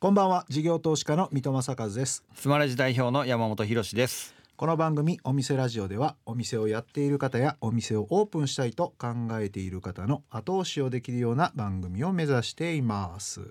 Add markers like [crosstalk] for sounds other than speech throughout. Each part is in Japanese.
こんばんは。事業投資家の三戸正和です。スマレジ代表の山本博です。この番組お店ラジオではお店をやっている方やお店をオープンしたいと考えている方の後押しをできるような番組を目指しています。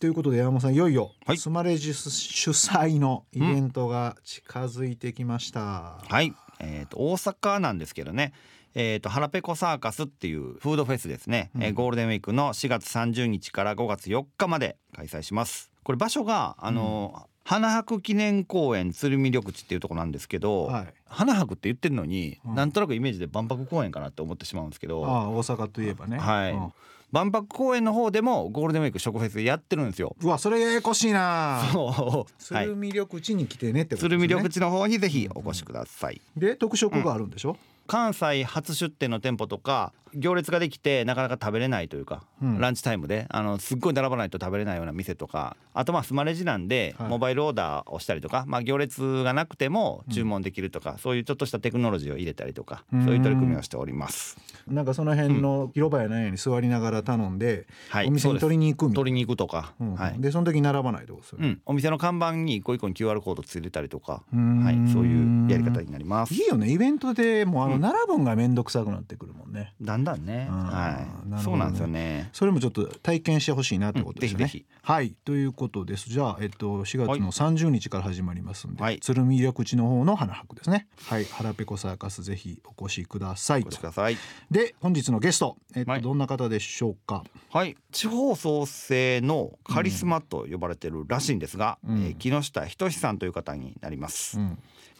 ということで山本さんい。よいよ、はいスマレジ主催のイベントが近づいてきました、はい、えー、と大阪なんですけどねえー、とハラペコサーカスっていうフードフェスですね、えーゴールデンウィークの4月30日から5月4日まで開催します。これ場所があの、花博記念公園鶴見緑地っていうところなんですけど、はい。花博って言ってるのに、うん。なんとなくイメージで万博公園かなって思ってしまうんですけど。ああ大阪といえばね。はい。うん。万博公園の方でもゴールデンウィーク食フェスやってるんですよ。うわそれややこしいな。そう。はい。鶴見緑地に来てねってことですね。鶴見緑地の方にぜひお越しください。で特色があるんでしょ、関西初出店の店舗とか行列ができてなかなか食べれないというか、うん。ランチタイムであのすっごい並ばないと食べれないような店とかあとまあスマレジなんで、はい。モバイルオーダーをしたりとか、まあ、行列がなくても注文できるとか、そういうちょっとしたテクノロジーを入れたりとかうん。そういう取り組みをしております。なんかその辺の広場やなんやに座りながら頼んで、はい。お店に取りに行くみたいな。取りに行くとか、うん。はい。でその時に並ばないとうん、お店の看板に一個一個に QR コードついてたりとか、はい、そういうやり方になります。いい。よね。イベントでもうあのうん。並ぶんが面倒くさくなってくるもんね、だんだんね、はい、そうなんですよね。それもちょっと体験してほしいなってことですね、はい。ということです。じゃあ、えっと、4月の30日から始まりますんで、はい。鶴見緑地の方の花博ですね。はい。腹ペコサーカスぜひお越しくださいお越しください。で本日のゲスト、えっとはい。どんな方でしょうか？はい、地方創生のカリスマと呼ばれてるらしいんですが、うん。えー木下仁さんという方になります。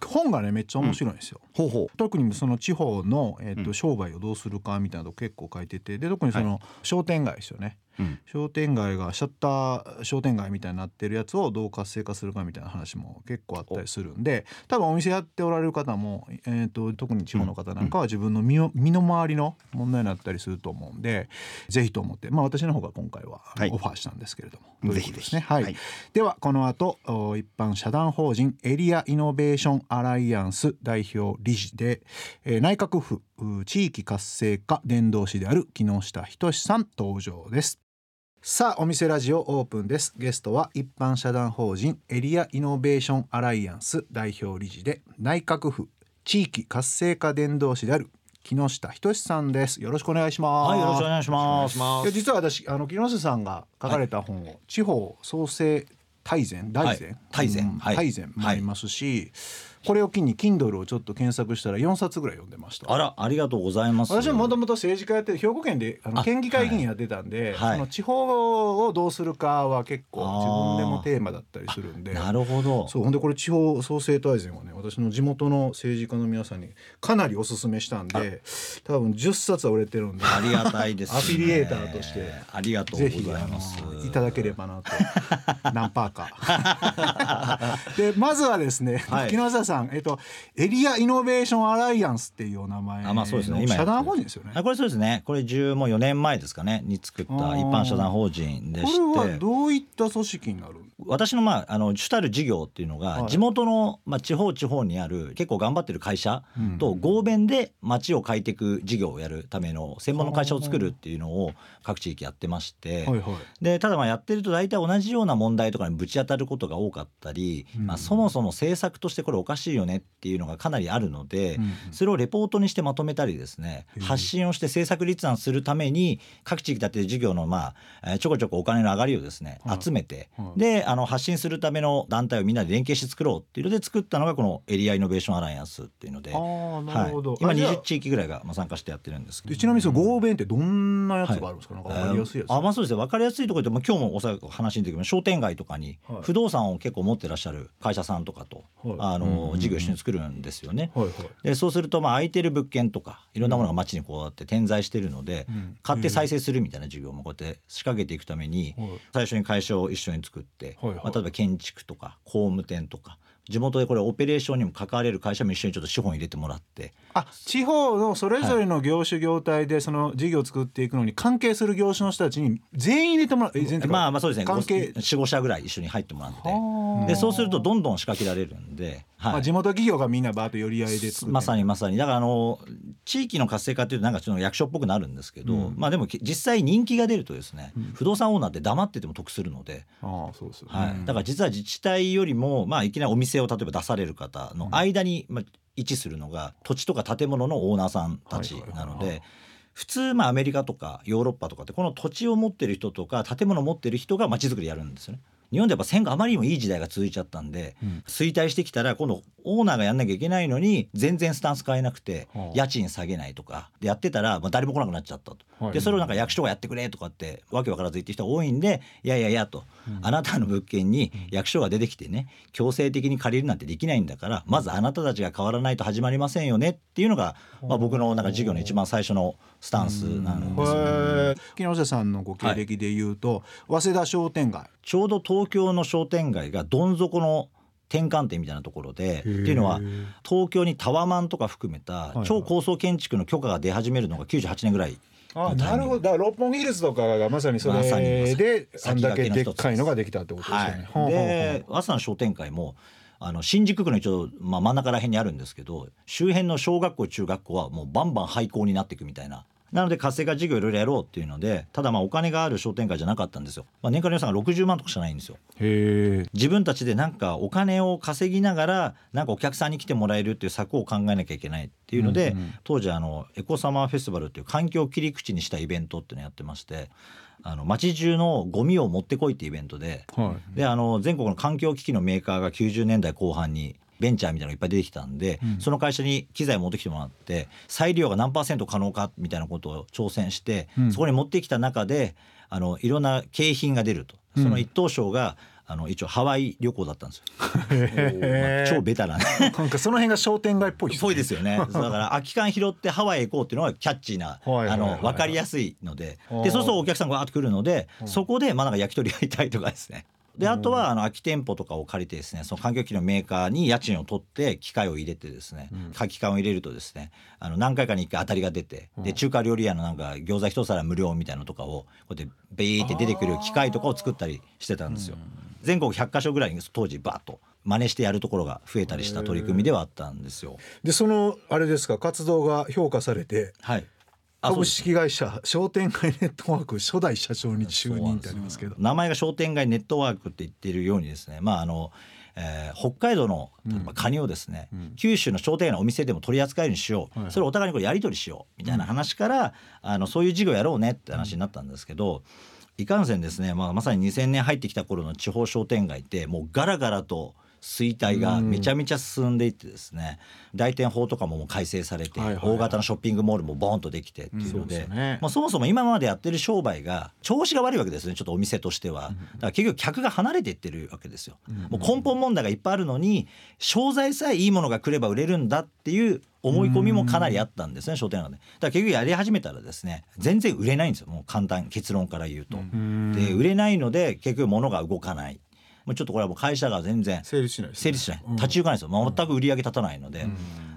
うん、本がねめっちゃ面白いんですよ、ほうほ特にその地方の、えっとうん。商売をどうするかみたいなの結構書いててで特にその商店街ですよね、う、うん、商店街がシャッター商店街みたいになってるやつをどう活性化するかみたいな話も結構あったりするんで多分お店やっておられる方も、えー、と特に地方の方なんかは自分の身の身の回りの問題になったりすると思うんでぜひと思ってまあ私の方が今回はオファーしたんですけれども、ということですね。ぜひぜひはい、はい。ではこの後お一般社団法人エリアイノベーションアライアンス代表理事で、えー内閣府う地域活性化伝道師である木下仁さん登場ですさあお店ラジオオープンです。ゲストは一般社団法人エリアイノベーションアライアンス代表理事で内閣府地域活性化伝道師である木下仁さんです。よろしくお願いします。はい、よろしくお願いします。いや実は私あの木下さんが書かれた本を、地方創生大全大全、はい。大全？うんはい。大全もありますし、これを機に Kindle をちょっと検索したら4冊ぐらい読んでました。あら、ありがとうございます。私はもともと政治家やって兵庫県であのあ県議会議員やってたんで、はい。その地方をどうするかは結構自分でもテーマだったりするんで。なるほど。そうほんでこれ地方創生大全はね私の地元の政治家の皆さんにかなりおすすめしたんで多分10冊は売れてるんでありがたいです、ね。アフィリエーターとしてありがとうございます。あのいただければなと。[laughs] 何パーか。[laughs] でまずはですね、はい。木下さん、えっと、エリアイノベーションアライアンスっていうお名前のあまあそうですね。今社団法人ですよね。あこれそうですね。これ10も4年前ですかね。に作った一般社団法人でこして。れはどういった組織になる私のまああの主たる事業っていうのはい。が地元のまあ地方地方にある結構頑張ってる会社うん。と合弁で街を変えていく事業をやるための専門の会社を作るっていうのを各地域やってまして、はいはい。でただまあやってると大体同じような問題とかにぶち当たることが多かったり、うん。まあ、そもそも政策としてこれおかしいよねっていうのがかなりあるので、うんうん。それをレポートにしてまとめたりですね発信をして政策立案するために各地域だって事業のまあえーちょこちょこお金の上がりをですねはい。集めてはい。であの発信するための団体をみんなで連携して作ろうっていうので作ったのがこのエリアイノベーションアライアンスっていうので。はい、今あじゃあ20地域ぐらいがまあ参加してやってるんですけど。でちなみにその合弁ってどんなやつがあるんですか、なんか分かりやすいやつ、あまあそうですね。分かりやすいところでも今日もおそらく話に出てくる商店街とかにはい不動産を結構持ってらっしゃる会社さんとかと、はい。あの事業一緒に作るんですよね。はいはい。でそうするとまあ空いてる物件とかいろんなものが街にこうやって点在してるので、うん。買って再生するみたいな事業もこうやって仕掛けていくために、はい。最初に会社を一緒に作って、はいはい。まあ、例えば建築とか工務店とか地元でこれオペレーションにも関われる会社も一緒にちょっと資本入れてもらって。あ地方のそれぞれの業種業態でその事業を作っていくのに関係する業種の人たちに全員入れてもらうまあまあそうですね。関係。45社ぐらい一緒に入ってもらって。はあ。でそうするとどんどん仕掛けられるんではい。まあ、地元企業がみんなバーッと寄り合いでまさにまさに。だからあの地域の活性化っていうとなんかちょっと役所っぽくなるんですけど、うん。まあでもき実際人気が出るとですね、うん。不動産オーナーって黙ってても得するので、ああそうですよね、はい。だから実は自治体よりも、まあ、いきなりお店を例えば出される方の間に、まあ、位置するのが土地とか建物のオーナーさんたちなのはいはい。はい。普通まあアメリカとかヨーロッパとかってこの土地を持ってる人とか建物を持ってる人が街づくりやるんですよね。日本でやっぱ戦後あまりにもいい時代が続いちゃったんで、うん。衰退してきたら今度オーナーがやんなきゃいけないのに全然スタンス変えなくてはあ家賃下げないとかでやってたらまあ誰も来なくなっちゃったと。はい。でそれをなんか役所がやってくれとかってわけわからず言ってる人が多いんでいやいやいやと、あなたの物件に役所が出てきてね強制的に借りるなんてできないんだからまずあなたたちが変わらないと始まりませんよねっていうのが、まあ、僕のなんか授業の一番最初のスタンスなんですよね。木下さんのご経歴で言うと、早稲田商店街ちょうど東京の商店街がどん底の転換点みたいなところでっていうのは東京にタワマンとか含めたはい超高層建築の許可が出始めるのが98年ぐらい。あなるほど。だから六本木ヒルズとかがまさにそれであんだけでっかいのができたってことですね。ほうほうほう。い、で早稲田の商店会もあの新宿区の一応、まあ、真ん中ら辺にあるんですけど周辺の小学校中学校はもうバンバン廃校になっていくみたいな。なので活性化事業いろいろやろうっていうのでただまあお金がある商店会じゃなかったんですよ、まあ、年間の予算が60万とかしかないんですよ。自分たちでなんかお金を稼ぎながらなんかお客さんに来てもらえるっていう策を考えなきゃいけないっていうので、うんうん当時あのエコサマーフェスティバルっていう環境を切り口にしたイベントっていうのをやってましてあの街中のゴミを持ってこいっていうイベントではい。であの全国の環境機器のメーカーが90年代後半にベンチャーみたいなのがいっぱい出てきたんで、うん。その会社に機材を持ってきてもらって再利用が何パーセント可能かみたいなことを挑戦して、うん。そこに持ってきた中であのいろんな景品が出ると。その一等賞が、あの一応ハワイ旅行だったんですよ。へ [laughs] 超ベタなね。なんかその辺が商店街っぽいぽいですよね。[laughs] だから空き缶拾ってハワイへ行こうっていうのがキャッチーなはいはいはいあの分かりやすいので。でそうするとお客さんがわーっと来るのでそこでまあなんか焼き鳥やりたいとかですねであとはあの空き店舗とかを借りてですねその環境機器のメーカーに家賃を取って機械を入れてですね空き缶を入れるとですねあの何回かに1回当たりが出てで中華料理屋のなんか餃子一皿無料みたいなのとかをこうやってビーって出てくる機械とかを作ったりしてたんですよ。全国100カ所ぐらいに当時バーッと真似してやるところが増えたりした取り組みではあったんですよ。でそのあれですか活動が評価されてはい。株式会社商店街ネットワーク初代社長に就任ってありますけど。名前が商店街ネットワークって言っているようにですね、まああのえー北海道の例えばカニをですね、九州の商店街のお店でも取り扱えるようにしよう、はいそれをお互いにこれやり取りしようみたいな話から、あのそういう事業やろうねって話になったんですけど、いかんせんですね、まあ、まさに2000年入ってきた頃の地方商店街ってもうガラガラと衰退がめちゃめちゃ進んでいってですね、大店法とかももう改正されて、はいはいはい。大型のショッピングモールもボーンとできてっていうそうので,、ですよね。まあ、そもそも今までやってる商売が調子が悪いわけですねちょっとお店としては、だから結局客が離れていってるわけですよ、もう根本問題がいっぱいあるのに商材さえいいものが来れば売れるんだっていう思い込みもかなりあったんですね商店街で。だから結局やり始めたらですね全然売れないんですよ。もう簡単結論から言うと、で売れないので結局物が動かないもうちょっとこれはもう会社が全然成立しない成立しない。立ち行かないですよ、まあ全く売り上げ立たないので、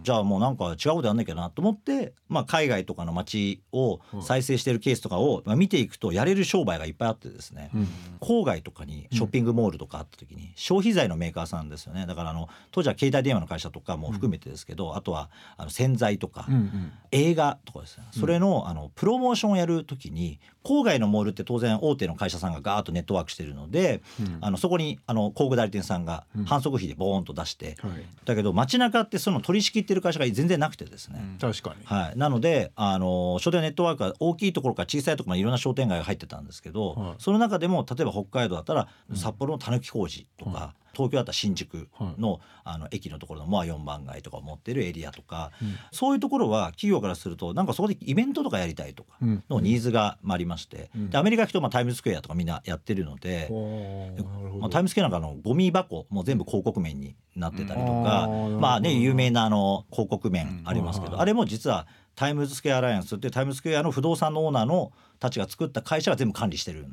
じゃあもうなんか違うことやんなきゃなと思って、まあ、海外とかの街を再生してるケースとかをまあ見ていくとやれる商売がいっぱいあってですね、郊外とかにショッピングモールとかあった時に消費財のメーカーさんですよね。だからあの当時は携帯電話の会社とかも含めてですけど、あとはあの洗剤とか、うんうん。映画とかですね。それの,、あのプロモーションをやるときに郊外のモールって当然大手の会社さんがガーッとネットワークしてるので、あのそこにあの広告代理店さんが反則費でボーンと出して、はい。だけど街中ってその取り仕切ってる会社が全然なくてですね、確かに。はい、なのであの商店ネットワークは大きいところから小さいところまでいろんな商店街が入ってたんですけど、はい。その中でも例えば北海道だったら札幌のたぬき工事とか、東京だったら新宿の,、あの駅のところのモア4番街とかを持ってるエリアとか、そういうところは企業からするとなんかそこでイベントとかやりたいとかうん。のニーズがありまして、でアメリカ行くとまあタイムズスクエアとかみんなやってるので。まあ、タイムスケなんかのゴミ箱もう全部広告面になってたりとか、まあね有名なあの広告面ありますけど、うん。あれも実はタイムズスクエアアライアンスってタイムズスクエアの不動産のオーナーのたちが作った会社が全部管理してる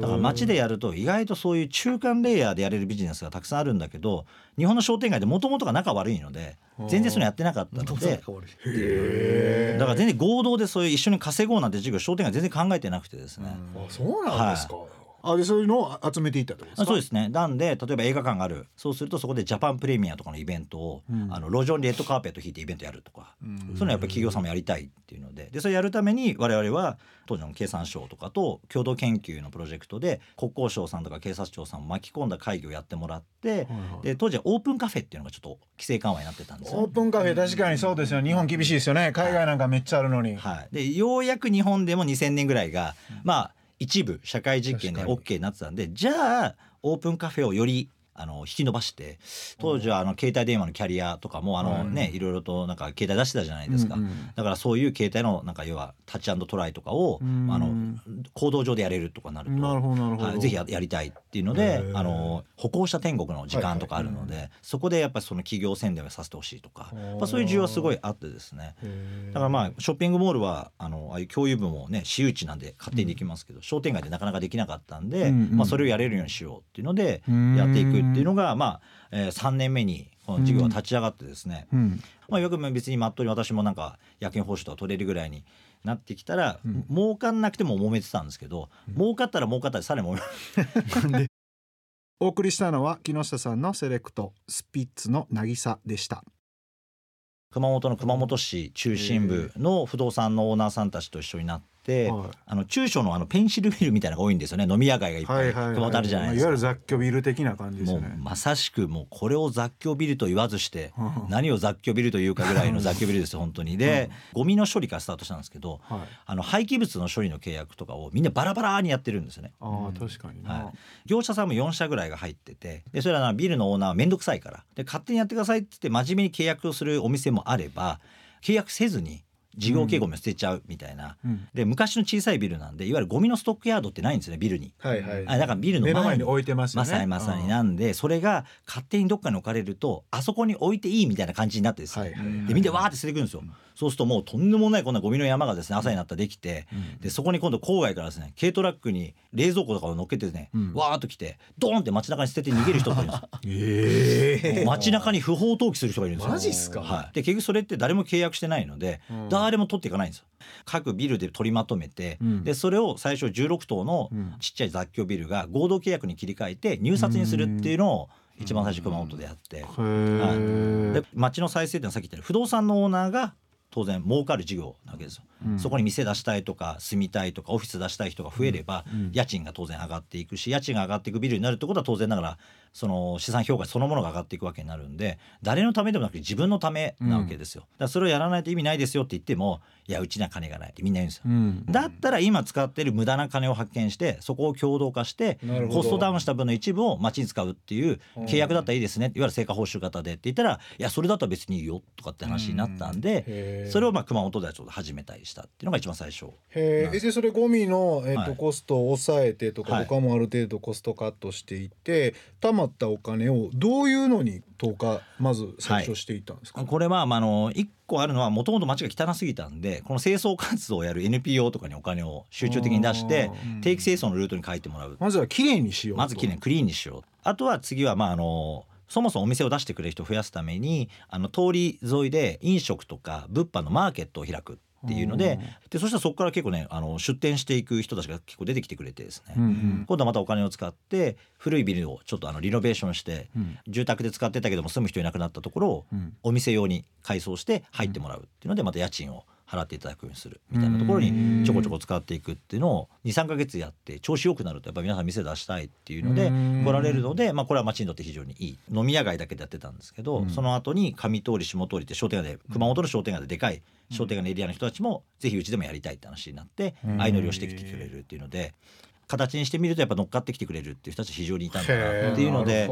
だ。から街でやると意外とそういう中間レイヤーでやれるビジネスがたくさんあるんだけど日本の商店街でもともとが仲悪いので全然それやってなかったのでへだから全然合同でそういう一緒に稼ごうなんて授業商店街全然考えてなくてですね。あそうなんですか、あでそういうのを集めていったとですか？そうですね。なんで例えば映画館がある。そうするとそこでジャパンプレミアとかのイベントを、うん。あの路上にレッドカーペット引いてイベントやるとか、うん。そういうのはやっぱり企業さんもやりたいっていうので。でそれやるために我々は当時の経産省とかと共同研究のプロジェクトで国交省さんとか警察庁さんを巻き込んだ会議をやってもらって、はいはい。で当時はオープンカフェっていうのがちょっと規制緩和になってたんですよオープンカフェ確かにそうですよ。日本厳しいですよね。海外なんかめっちゃあるのに、はい、でようやく日本でも2000年ぐらいが、まあ一部社会実験で OK になってたんでじゃあオープンカフェをよりあの引き伸ばして当時はあの携帯電話のキャリアとかもあの、ねいろいろとなんか携帯出してたじゃないですか、うんうんだからそういう携帯のなんか要はタッチトライとかを、うん。あの行動上でやれるとかなるとなるほどなるほど。はい、ぜひややりたいっていうのへでー。あの歩行者天国の時間とかあるので、そこでやっぱりその企業宣伝をさせてほしいとかやっぱそういう需要はすごいあってですね。だからまあショッピングモールはあのああいう共有部もね私有地なんで勝手にできますけど、商店街でなかなかできなかったんで、うんうん。まあ、それをやれるようにしようっていうのでうん。やっていくっていうのがまあ、えー、3年目にこの事業が立ち上がってですね、うん。まあ、よく別にまっとうに私もなんか夜勤報酬とか取れるぐらいになってきたら、儲かんなくても揉めてたんですけど、儲かったら儲かったらさらに揉め [laughs] お送りしたのは木下さんのセレクトスピッツの渚でした。熊本の熊本市中心部の不動産のオーナーさんたちと一緒になって、はい。あの中小のあのペンシルビルみたいなのが多いんですよね。飲み屋街がいっぱい。熊本あるじゃないですか。いわゆる雑居ビル的な感じですもうよねまさしくもうこれを雑居ビルと言わずしてうん。何を雑居ビルというかぐらいの [laughs] 雑居ビルですよ本当に。でゴミの処理からスタートしたんですけどはい。あの廃棄物の処理の契約とかをみんなバラバラにやってるんですよね。ああ確かにな、はい、業者さんも4社ぐらいが入っててでそれはなビルのオーナーは面倒くさいから。で勝手にやってくださいって言って真面目に契約をするお店もあれば契約せずに事業継ゴミを捨てちゃうみたいな、うん。で昔の小さいビルなんでいわゆるゴミのストックヤードってないんですよねビルに。はいはい。あだからビルの前に置いてますよね。まさにまさになんでそれが勝手にどっかに置かれるとあそこに置いていいみたいな感じになってですね、はいはいはい。でみんなわーって捨ててくるんですよ、そうするともうとんでもないこんなゴミの山がですね朝になったらできて、でそこに今度郊外からですね軽トラックに冷蔵庫とかを乗っけてですね、ん。わーっと来てドーンって街中に捨てて逃げる人がいるんですよ。[laughs] ええ街中に不法投棄する人がいるんですよ。マジっすか？はい、で結局それって誰も契約してないので、うん誰も取っていかないんですよ。各ビルで取りまとめて、うん。でそれを最初16棟のうん。ちっちゃい雑居ビルが合同契約に切り替えて入札にするっていうのを一番最初熊本でやって、へえで町の再生ってはさっき言ったように不動産のオーナーが当然儲かる事業なわけですよ、うん。そこに店出したいとか住みたいとかオフィス出したい人が増えれば、うん。家賃が当然上がっていくし家賃が上がっていくビルになるってことは当然ながらその資産評価そのものが上がっていくわけになるんで誰のためでもなくて自分のためなわけですよ、だからそれをやらないと意味ないですよって言ってもいやうちには金がないってみんな言うんですよ、うん。だったら今使ってる無駄な金を発見してそこを共同化してコストダウンした分の一部を町に使うっていう契約だったらいいですねいわゆる成果報酬型でって言ったらいやそれだったら別にいいよとかって話になったんでそれをまあ熊本ではちょっと始めたりしたっていうのが一番最初。へえ。でそれゴミの、えっとはい。コストを抑えてとか、はい。他もある程度コストカットしていって貯まったお金をどういうのに投下まず最初していったんですか、これはまああの一個あるのはもともと町が汚すぎたんでこの清掃活動をやる NPO とかにお金を集中的に出して定期清掃のルートに書いてもらう。まずはきれいにしようと。まずきれいにクリーンにしよう。あとは次はまああのそもそもお店を出してくれる人を増やすためにあの通り沿いで飲食とか物販のマーケットを開くっていうのででそしたらそこから結構ねあの出店していく人たちが結構出てきてくれてですね、うんうん。今度はまたお金を使って古いビルをちょっとあのリノベーションして、うん。住宅で使ってたけども住む人いなくなったところをうん。お店用に改装して入ってもらうっていうのでまた家賃を払っていただくようにするみたいなところにちょこちょこ使っていくっていうのを23か月やって調子よくなるとやっぱ皆さん店出したいっていうのでうん。来られるので、まあ、これは町にとって非常にいい。飲み屋街だけでやってたんですけど、うん。その後に上通り下通りって商店街で熊本の商店街ででかい商店街のエリアの人たちもぜひうちでもやりたいって話になってうん。相乗りをしてきてくれるっていうので。形にしてみるとやっぱ乗っかってきてくれるっていう人たち非常にいたんだなっていうので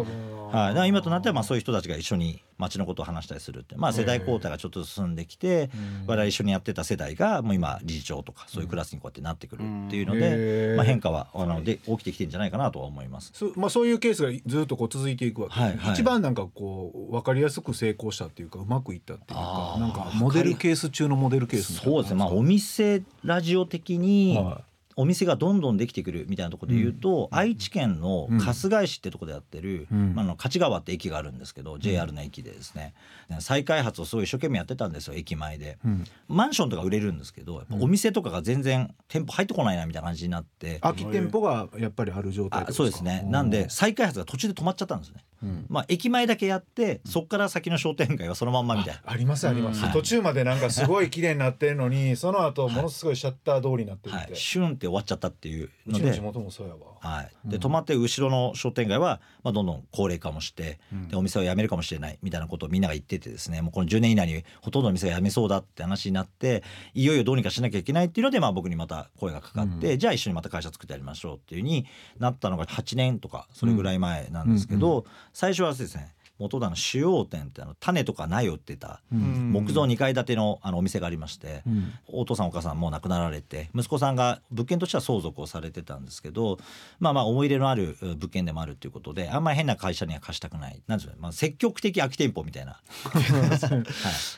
はい、だから今となってはまあそういう人たちが一緒に町のことを話したりするって、まあ、世代交代がちょっと進んできて我々一緒にやってた世代がもう今理事長とかそういうクラスにこうやってなってくるっていうのへで、ー。まあ、変化はあので起きてきてんじゃないかなとは思います。そまあ、そういうケースがずっとこう続いていくわけ。はいはい。一番なんかこう分かりやすく成功したっていうかうまくいったっていうかなんかモデルケース中のモデルケースみたいなそうですね、まあ、お店ラジオ的に、はお店がどんどんできてくるみたいなところで言うと、愛知県の春日井市ってとこでやってる、うん。まあ、あの勝川って駅があるんですけど、JR の駅でですね。再開発をすごい一生懸命やってたんですよ駅前で。うん。マンションとか売れるんですけどお店とかが全然店舗入ってこないなみたいな感じになって。空き店舗がやっぱりある状態ってあことそうですね。なんで再開発が途中で止まっちゃったんですね、うんまあ駅前だけやってそこから先の商店街はそのまんまみたいな。ありますあります、はい。途中までなんかすごい綺麗になってるのにその後ものすごいシャッター通りになってるって、はい、シュンって終わっちゃったっていううので。ちの地元もそうやわ、はい、うん。で止まって後ろの商店街は、まあ、どんどん高齢化もして、うん。でお店を辞めるかもしれないみたいなことをみんなが言っててですねもうこの10年以内にほとんどの店が辞めそうだって話になっていよいよどうにかしなきゃいけないっていうので、まあ、僕にまた声がかかって、じゃあ一緒にまた会社作ってやりましょうっていうふうになったのが8年とかそれぐらい前なんですけど、うん最初はですね。元々あの主要店ってあの種とか苗を売ってたうん。木造2階建てのあのお店がありまして、うん。お父さんお母さんもう亡くなられて息子さんが物件としては相続をされてたんですけどまあまあ思い入れのあるう物件でもあるということであんまり変な会社には貸したくない。なんですか、まあ、積極的空き店舗みたいな。[laughs] はい、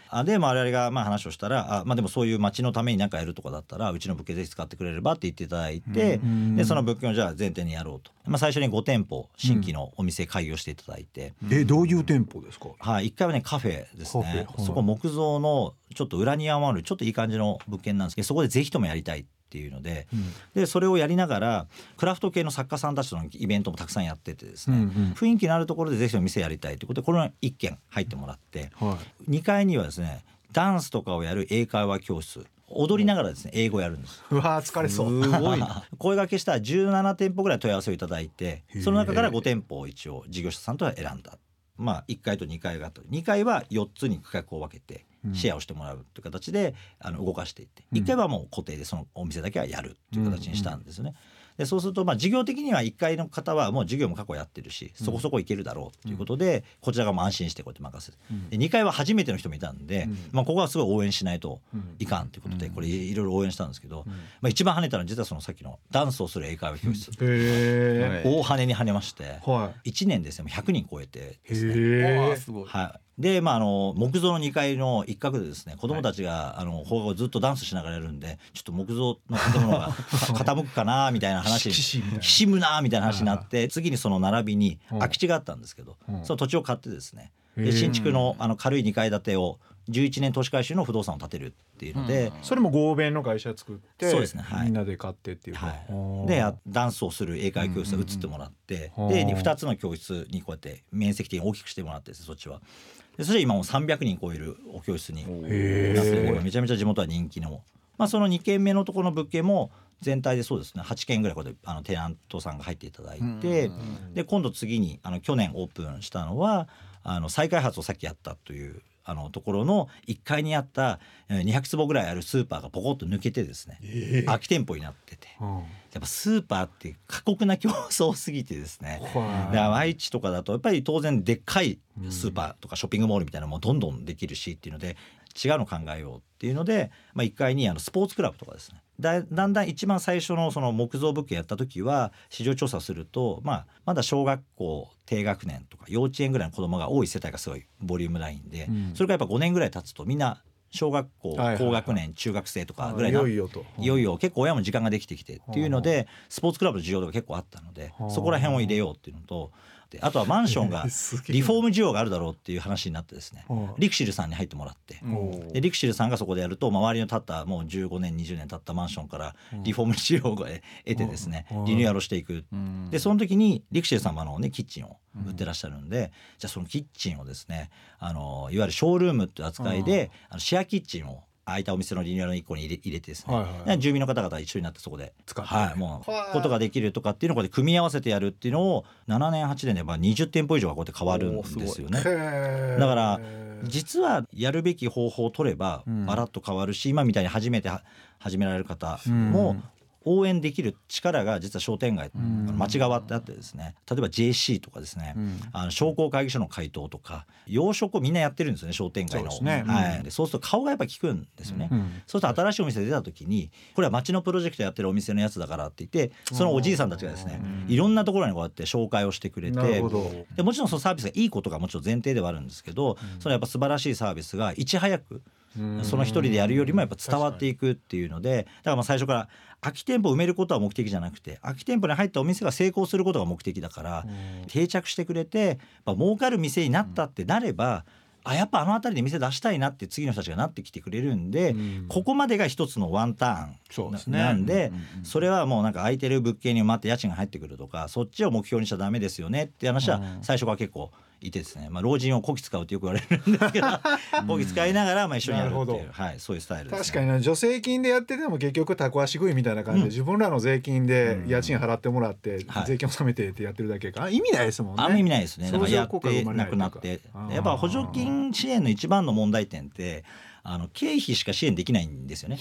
あで我々がまあ話をしたらあ、まあ、でもそういう町のために何かやるとかだったらうちの物件ぜひ使ってくれればって言っていただいて、うん。でその物件をじゃあ前提にやろうと、まあ、最初に5店舗新規のお店開業していただいて。えどういう店舗ですか、はい、1回はねカフェですね、はい。そこ木造のちょっと裏庭もあるちょっといい感じの物件なんですけどそこでぜひともやりたいっていうのでうん。でそれをやりながらクラフト系の作家さんたちとのイベントもたくさんやっててですね、うんうん。雰囲気のあるところでぜひとも店やりたいということでこれの1軒入ってもらっては2階にはですねダンスとかをやる英会話教室踊りながらですね英語をやるんです。い、うわー疲れそう。すごいな。[laughs] 声掛けしたら17店舗ぐらい問い合わせをいただいてその中から5店舗を一応事業者さんとは選んだ。まあ、1階と2階があって2階は4つに区画を分けてうん。シェアをしてもらうという形であの動かしていって。うん。1階はもう固定でそのお店だけはやるという形にしたんですね。でそうするとまあ事業的には1階の方はもう事業も過去やってるしそこそこいけるだろうということでこちらがもう安心してこうやって任せる。うん。で2階は初めての人もいたんでうん。まあここはすごい応援しないとうん。いかんということでうん。これいろいろ応援したんですけどうん。まあ一番跳ねたのは実はそのさっきのダンスをする英会話教室。へ大跳ねに跳ねましてえは1年ですねもう100人超えていですね。へえすごい。はい、で、まあ、あの木造の2階の一角でですね子供たちが、あの放課後ずっとダンスしながらやるんでちょっと木造の建物が [laughs] 傾くかなみたいな話きしむなみたいな話になって次にその並びにうん。空き地があったんですけど、うん。その土地を買ってですねで新築のあの軽い2階建てを11年投資回収の不動産を建てるっていうので、うん。それも合弁の会社作ってそうですねはい。みんなで買ってっていうか、はい、でやダンスをする英会話教室を移ってもらって、うんうんでうん。2つの教室にこうやって面積的に大きくしてもらってそっちは。でそれで今もう300人超えるお教室にへなってえ今めちゃめちゃ地元は人気の、まあ、その2軒目のところの物件も全体でそうですね。8軒ぐらいここであのテナントさんが入っていただいて、で今度次にあの去年オープンしたのはあの再開発をさっきやったというあのところの1階にあったえー200坪ぐらいあるスーパーがポコッと抜けてですねえ空き店舗になってて。うん。やっぱスーパーって過酷な競争すぎてですねはい。で愛知とかだとやっぱり当然でっかいスーパーとかショッピングモールみたいなのもどんどんできるしっていうので違うの考えようっていうので、まあ、1階にあのスポーツクラブとかですね。だだんだん一番最初のその木造物件やった時は市場調査すると、まあ、まだ小学校低学年とか幼稚園ぐらいの子供が多い世帯がすごいボリュームラインで、うん。それがやっぱ5年ぐらい経つとみんな小学校高学年中学生とかあぐらいないよいよと。いよいよ結構親も時間ができてきてっていうのでスポーツクラブの需要とか結構あったのではあ。そこら辺を入れようっていうのとであとはマンションが [laughs] リフォーム需要があるだろうっていう話になってですねはあリクシルさんに入ってもらってうんでリクシルさんがそこでやると周りの建ったもう15年20年経ったマンションからリフォーム需要を得てですねうん。リニューアルをしていく。うん。でその時にリクシル様のねキッチンを売ってらっしゃるんで、じゃあそのキッチンをですねあのいわゆるショールームっていう扱いで、あのシェアキッチンを空いたお店のリニューアルの一個に入れ入れてですね、はいはいで住民の方々一緒になってそこで使って。はい、もうはい。ことができるとかっていうのをこうやって組み合わせてやるっていうのを7年8年でまあ20店舗以上がこうやって変わるんですよね。だから実はやるべき方法を取ればうん。バラッと変わるし、今みたいに初めては始められる方もうん応援できる力が実は商店街、ん。あの町側ってあってですね。例えば JC とかですね、うん。あの商工会議所の回答とか養殖をみんなやってるんですよね商店街の。そうね。はい。そうすると顔がやっぱ効くんですよね、うん。そうすると新しいお店出た時にこれは町のプロジェクトやってるお店のやつだからって言ってそのおじいさんたちがですねいろんなところにこうやって紹介をしてくれてでもちろんそのサービスがいいことがもちろん前提ではあるんですけど、そのやっぱ素晴らしいサービスがいち早くその一人でやるよりもやっぱ伝わっていくっていうのでだからまあ最初から空き店舗を埋めることは目的じゃなくて空き店舗に入ったお店が成功することが目的だから定着してくれてやっぱ儲かる店になったってなれば、あやっぱあの辺りで店出したいなって次の人たちがなってきてくれるんで、ここまでが一つのワンターンそうですね。なんで、うんうんうん。それはもうなんか空いてる物件に待って家賃が入ってくるとかそっちを目標にしちゃダメですよねって話は最初から結構いてですね、まあ、老人をこき使うってよく言われるんですけど [laughs] こき使いながらまあ一緒にやるっていう、はい、そういうスタイルです、ね、確かにね助成金でやってても結局タコ足食いみたいな感じで、うん。自分らの税金で家賃払ってもらって、はい。税金納めてってやってるだけか。あ意味ないですもんね。あんま意味ないですね。だからやってなくなって。やっぱ補助金支援の一番の問題点ってあの経費しか支援できないんですよね。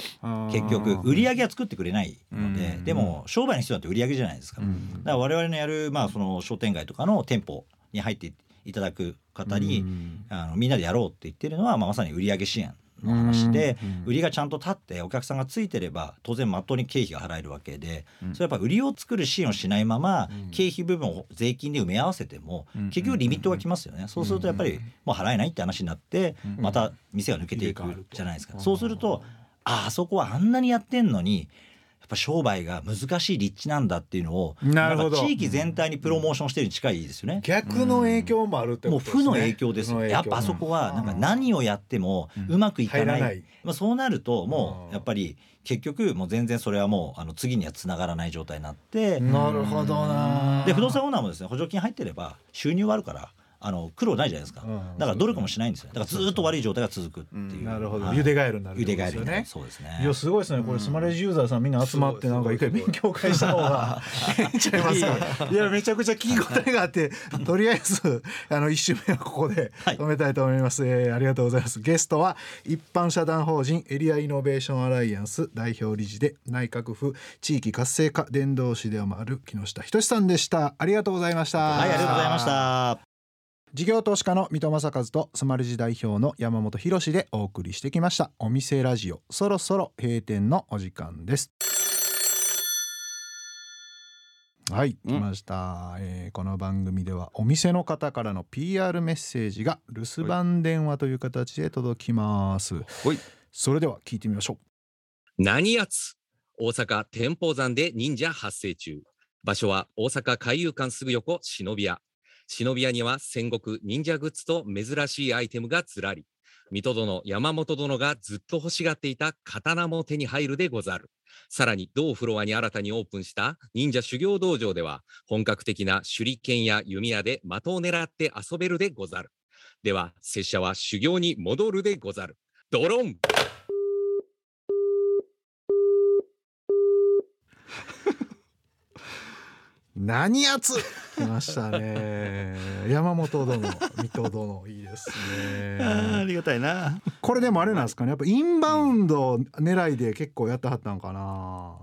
結局売り上げは作ってくれないので。うん。でも商売の必要だって売り上げじゃないですかだから我々のやるまあその商店街とかの店舗に入っていただく方にうん。あのみんなでやろうって言ってるのはまあまさに売上支援の話でうん。売りがちゃんと立ってお客さんがついてれば当然まっとうに経費が払えるわけでそれやっぱ売りを作る支援をしないまま経費部分を税金で埋め合わせても結局リミットがきますよね。そうするとやっぱりもう払えないって話になってまた店が抜けていくじゃないですか。そうするとああそこはあんなにやってんのにやっぱ商売が難しい立地なんだっていうのをなるほど地域全体にプロモーションしてるに近いですよね。逆の影響もあるってもうことですね負の影響ですよ。やっぱあそこはなんか何をやってもうまくいかない。入らないまあそうなるともうんうやっぱり結局もう全然それはもうあの次にはつながらない状態になって、なるほどなで不動産オーナーもですね補助金入ってれば収入はあるから。あの苦労ないじゃないですか、うんだから努力もしないんですよ。だからずーっと悪い状態が続くっていう、なるほど、はい。茹でガエルになる茹でってことですよね。そうですね。いやすごいですね。これスマレジユーザーさんみんな集まってなんか一回勉強会した方が。ええんちゃいますか。いやめちゃくちゃ聞き応えがあってとりあえずあの一週目はここではい。止めたいと思います、えーありがとうございます。ゲストは一般社団法人エリアイノベーションアライアンス代表理事で内閣府地域活性化伝道師でもある木下仁さんでした。ありがとうございました。はいありがとうございました事業投資家の水戸正和とスマレジ代表の山本博でお送りしてきました。お店ラジオそろそろ閉店のお時間です。はい来ました、えーこの番組ではお店の方からの PR メッセージが留守番電話という形で届きます。それでは聞いてみましょ何やつ？大阪天保山で忍者発生中。場所は大阪海遊館すぐ横忍び屋。忍び屋には戦国忍者グッズと珍しいアイテムがずらり。水戸殿山本殿がずっと欲しがっていた刀も手に入るでござる。さらに同フロアに新たにオープンした忍者修行道場では本格的な手裏剣や弓矢で的を狙って遊べるでござる。では拙者は修行に戻るでござる。ドローン何やつ。来ましたね。山本殿水戸殿いいですあーあねりがたいな。これでもあれなんですかね。やっぱインバウンド狙いで結構やってはったんかな。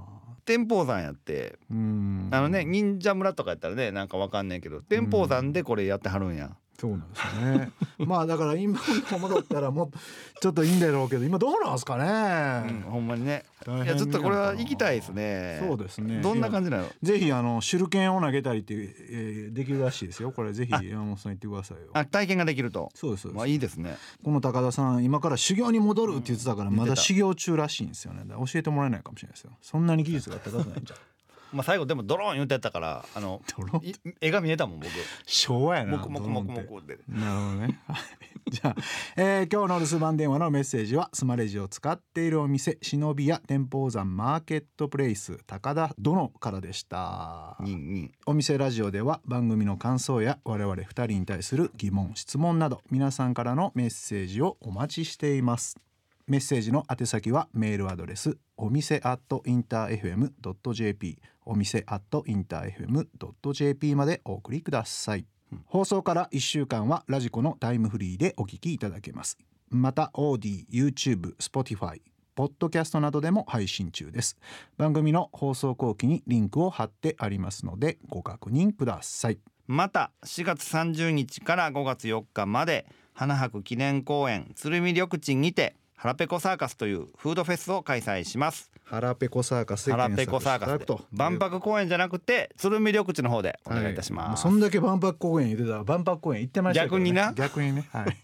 天保山やって。うん。あのね忍者村とかやったらねなんかわかんないけど天保山でこれやってはるんや、そうなんですよね。[laughs] まあだからインバウンド戻ったらもうちょっといいんだろうけど今どうなんですかうんね、ほんまにね。いやちょっとこれは行きたいですね。そうですね。どんな感じなの？ぜひあの手裏剣を投げたりって、えーできるらしいですよ。これぜひ山本さん言ってくださいよ。あ体験ができると。そうですまあいいですね。この高田さん今から修行に戻るって言ってたからうんまだ修行中らしいんですよね。教えてもらえないかもしれないですよ。そんなに技術が高くないんじゃ。んまあ最後でもドローン言ってたからあの絵が見えたもん僕。昭和やなもくもくもくもドローンって。くってなるほどね。は [laughs] いじゃあ、えー今日の留守番電話のメッセージはスマレジを使っているお店忍び屋天保山マーケットプレイス高田殿からでした。ニンニン。お店ラジオでは番組の感想や我々二人に対する疑問質問など皆さんからのメッセージをお待ちしています。メッセージの宛先はメールアドレスお店アットインター FM.jp お店アットインター FM.jp までお送りください。放送から1週間はラジコのタイムフリーでお聞きいただけます。また OD、YouTube、Spotify ポッドキャストなどでも配信中です。番組の放送後期にリンクを貼ってありますのでご確認ください。また4月30日から5月4日まで花博記念公園鶴見緑地にて腹ペコサーカスというフードフェスを開催します。腹ペコサーカスで腹検ペコサーカス万博公園じゃなくて鶴見緑地の方でお願いいたします、はもうそんだけ万博公園言ってた。ら万博公園行ってましたね、逆にな。逆にね。[laughs] はい、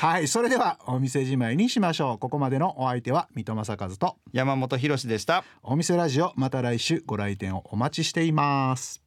はい、それではお店じまいにしましょう。ここまでのお相手は水戸正和と。山本博史でした。お店ラジオまた来週ご来店をお待ちしています